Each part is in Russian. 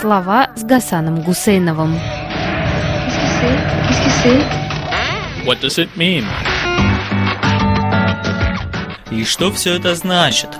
Слова с Гасаном Гусейновым. What does it mean? И что все это значит?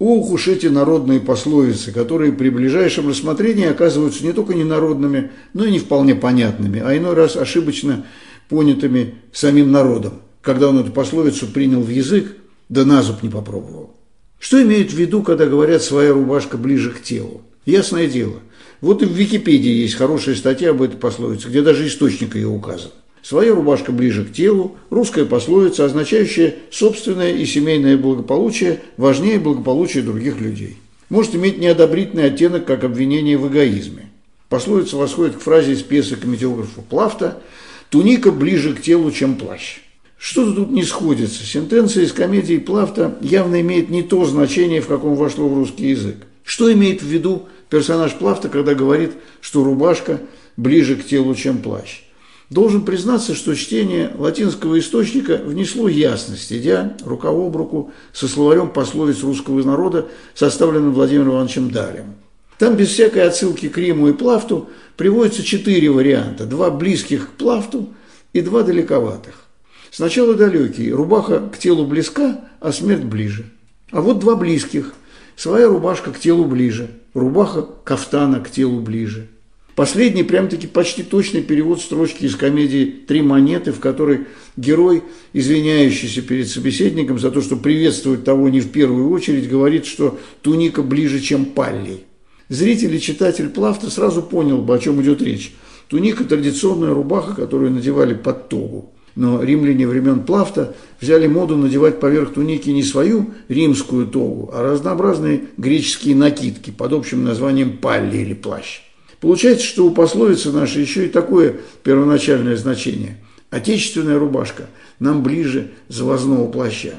Ох уж эти народные пословицы, которые при ближайшем рассмотрении оказываются не только ненародными, но и не вполне понятными, а иной раз ошибочно понятыми самим народом, когда он эту пословицу принял в язык, да на зуб не попробовал. Что имеют в виду, когда говорят «своя рубашка ближе к телу»? Ясное дело. Вот и в Википедии есть хорошая статья об этой пословице, где даже источник ее указан. Своя рубашка ближе к телу, русская пословица, означающая собственное и семейное благополучие важнее благополучия других людей. Может иметь неодобрительный оттенок, как обвинение в эгоизме. Пословица восходит к фразе из пьесы комедиографа Плафта «Туника ближе к телу, чем плащ». Что-то тут не сходится. Сентенция из комедии Плафта явно имеет не то значение, в каком вошло в русский язык. Что имеет в виду персонаж Плафта, когда говорит, что рубашка ближе к телу, чем плащ? Должен признаться, что чтение латинского источника внесло ясность, идя рука об руку со словарем пословиц русского народа, составленным Владимиром Ивановичем Далем. Там без всякой отсылки к Риму и Плафту приводятся четыре варианта, два близких к Плафту и два далековатых. Сначала далекий, рубаха к телу близка, а смерть ближе. А вот два близких, своя рубашка к телу ближе, рубаха кафтана к телу ближе. Последний прям-таки почти точный перевод строчки из комедии «Три монеты», в которой герой, извиняющийся перед собеседником за то, что приветствует того не в первую очередь, говорит, что туника ближе, чем паллий. Зритель и читатель Плафта сразу понял бы, о чем идет речь. Туника – традиционная рубаха, которую надевали под тогу но римляне времен Плафта взяли моду надевать поверх туники не свою римскую тогу, а разнообразные греческие накидки под общим названием палли или плащ. Получается, что у пословицы нашей еще и такое первоначальное значение. Отечественная рубашка нам ближе завозного плаща.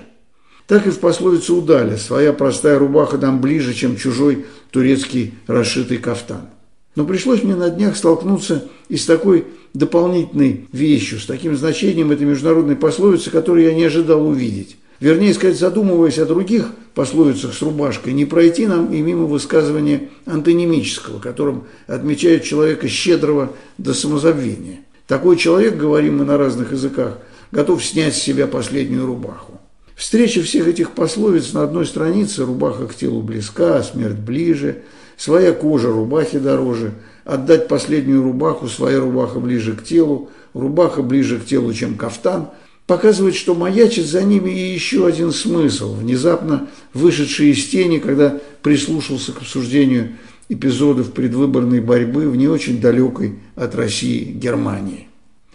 Так и в пословице Удаля «Своя простая рубаха нам ближе, чем чужой турецкий расшитый кафтан». Но пришлось мне на днях столкнуться и с такой дополнительной вещью, с таким значением этой международной пословицы, которую я не ожидал увидеть. Вернее сказать, задумываясь о других пословицах с рубашкой, не пройти нам и мимо высказывания антонимического, которым отмечают человека щедрого до самозабвения. Такой человек, говорим мы на разных языках, готов снять с себя последнюю рубаху. Встреча всех этих пословиц на одной странице «Рубаха к телу близка, а смерть ближе», «Своя кожа рубахи дороже», «Отдать последнюю рубаху, своя рубаха ближе к телу», «Рубаха ближе к телу, чем кафтан», показывает, что маячит за ними и еще один смысл, внезапно вышедший из тени, когда прислушался к обсуждению эпизодов предвыборной борьбы в не очень далекой от России Германии.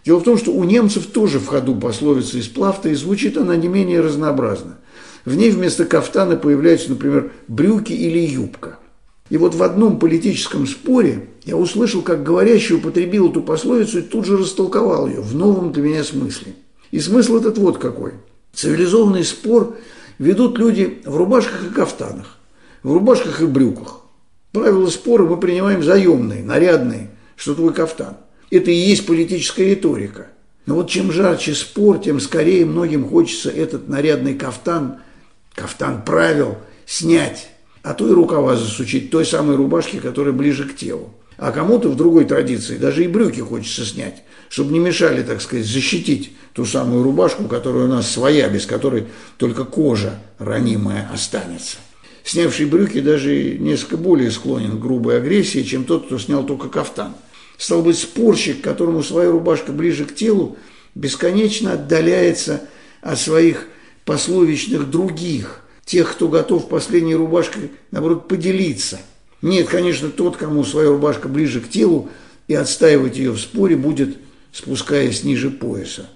Дело в том, что у немцев тоже в ходу пословица из Плафта, и звучит она не менее разнообразно. В ней вместо кафтана появляются, например, брюки или юбка. И вот в одном политическом споре я услышал, как говорящий употребил эту пословицу и тут же растолковал ее в новом для меня смысле. И смысл этот вот какой. Цивилизованный спор ведут люди в рубашках и кафтанах, в рубашках и брюках. Правила спора мы принимаем заемные, нарядные, что твой кафтан. Это и есть политическая риторика. Но вот чем жарче спор, тем скорее многим хочется этот нарядный кафтан, кафтан правил, снять, а то и рукава засучить той самой рубашки, которая ближе к телу. А кому-то в другой традиции даже и брюки хочется снять, чтобы не мешали, так сказать, защитить ту самую рубашку, которая у нас своя, без которой только кожа ранимая останется. Снявший брюки даже несколько более склонен к грубой агрессии, чем тот, кто снял только кафтан. Стал быть, спорщик, которому своя рубашка ближе к телу, бесконечно отдаляется от своих пословичных других, тех, кто готов последней рубашкой, наоборот, поделиться. Нет, конечно, тот, кому своя рубашка ближе к телу, и отстаивать ее в споре будет, спускаясь ниже пояса.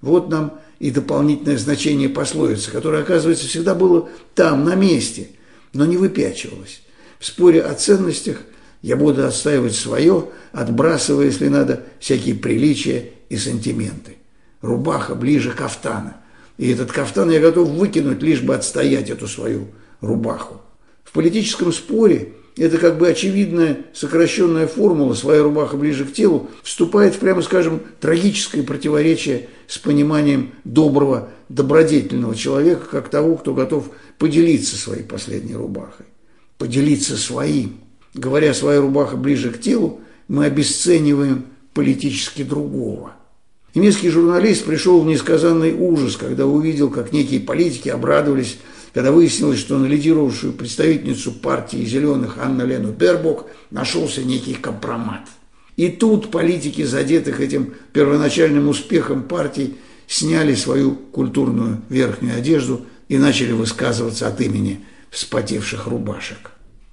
Вот нам и дополнительное значение пословицы, которое, оказывается, всегда было там, на месте, но не выпячивалось. В споре о ценностях я буду отстаивать свое, отбрасывая, если надо, всякие приличия и сантименты. Рубаха ближе кафтана. И этот кафтан я готов выкинуть, лишь бы отстоять эту свою рубаху. В политическом споре это как бы очевидная сокращенная формула «своя рубаха ближе к телу» вступает в, прямо скажем, трагическое противоречие с пониманием доброго, добродетельного человека, как того, кто готов поделиться своей последней рубахой. поделиться своим. Говоря «своя рубаха ближе к телу», мы обесцениваем политически другого. Немецкий журналист пришел в несказанный ужас, когда увидел, как некие политики обрадовались, когда выяснилось, что на лидировавшую представительницу партии «Зеленых» Анна Лену Бербок нашелся некий компромат. И тут политики, задетых этим первоначальным успехом партий, сняли свою культурную верхнюю одежду и начали высказываться от имени вспотевших рубашек.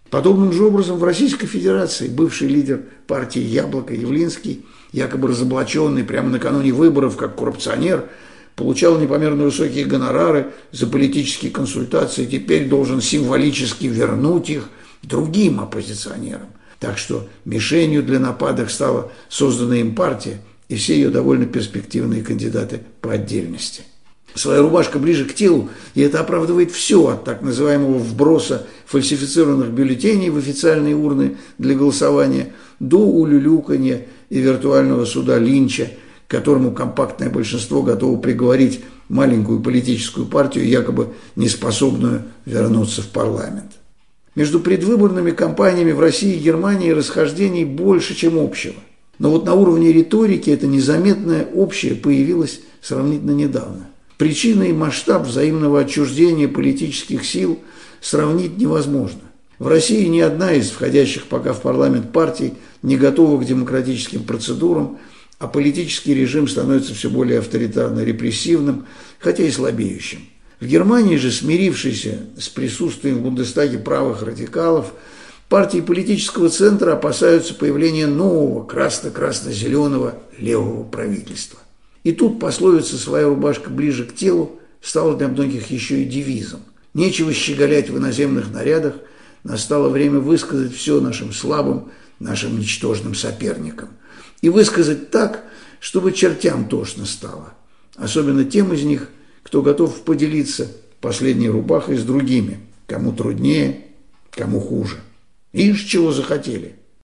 Подобным же образом в Российской Федерации бывший лидер партии «Яблоко» Явлинский, якобы разоблаченный прямо накануне выборов как коррупционер, получал непомерно высокие гонорары за политические консультации, теперь должен символически вернуть их другим оппозиционерам. Так что мишенью для нападок стала созданная им партия и все ее довольно перспективные кандидаты по отдельности. Своя рубашка ближе к телу, и это оправдывает все от так называемого вброса фальсифицированных бюллетеней в официальные урны для голосования до улюлюканья и виртуального суда Линча, которому компактное большинство готово приговорить маленькую политическую партию, якобы неспособную вернуться в парламент. Между предвыборными кампаниями в России и Германии расхождений больше, чем общего. Но вот на уровне риторики это незаметное общее появилось сравнительно недавно. Причины и масштаб взаимного отчуждения политических сил сравнить невозможно. В России ни одна из входящих пока в парламент партий не готова к демократическим процедурам, а политический режим становится все более авторитарно-репрессивным, хотя и слабеющим. В Германии же, смирившейся с присутствием в Бундестаге правых радикалов, партии политического центра опасаются появления нового красно-красно-зеленого левого правительства. И тут пословица «своя рубашка ближе к телу» стала для многих еще и девизом. Нечего щеголять в иноземных нарядах, настало время высказать все нашим слабым, нашим ничтожным соперникам. И высказать так, чтобы чертям тошно стало. Особенно тем из них, кто готов поделиться последней рубахой с другими, кому труднее, кому хуже. Ишь, чего захотели –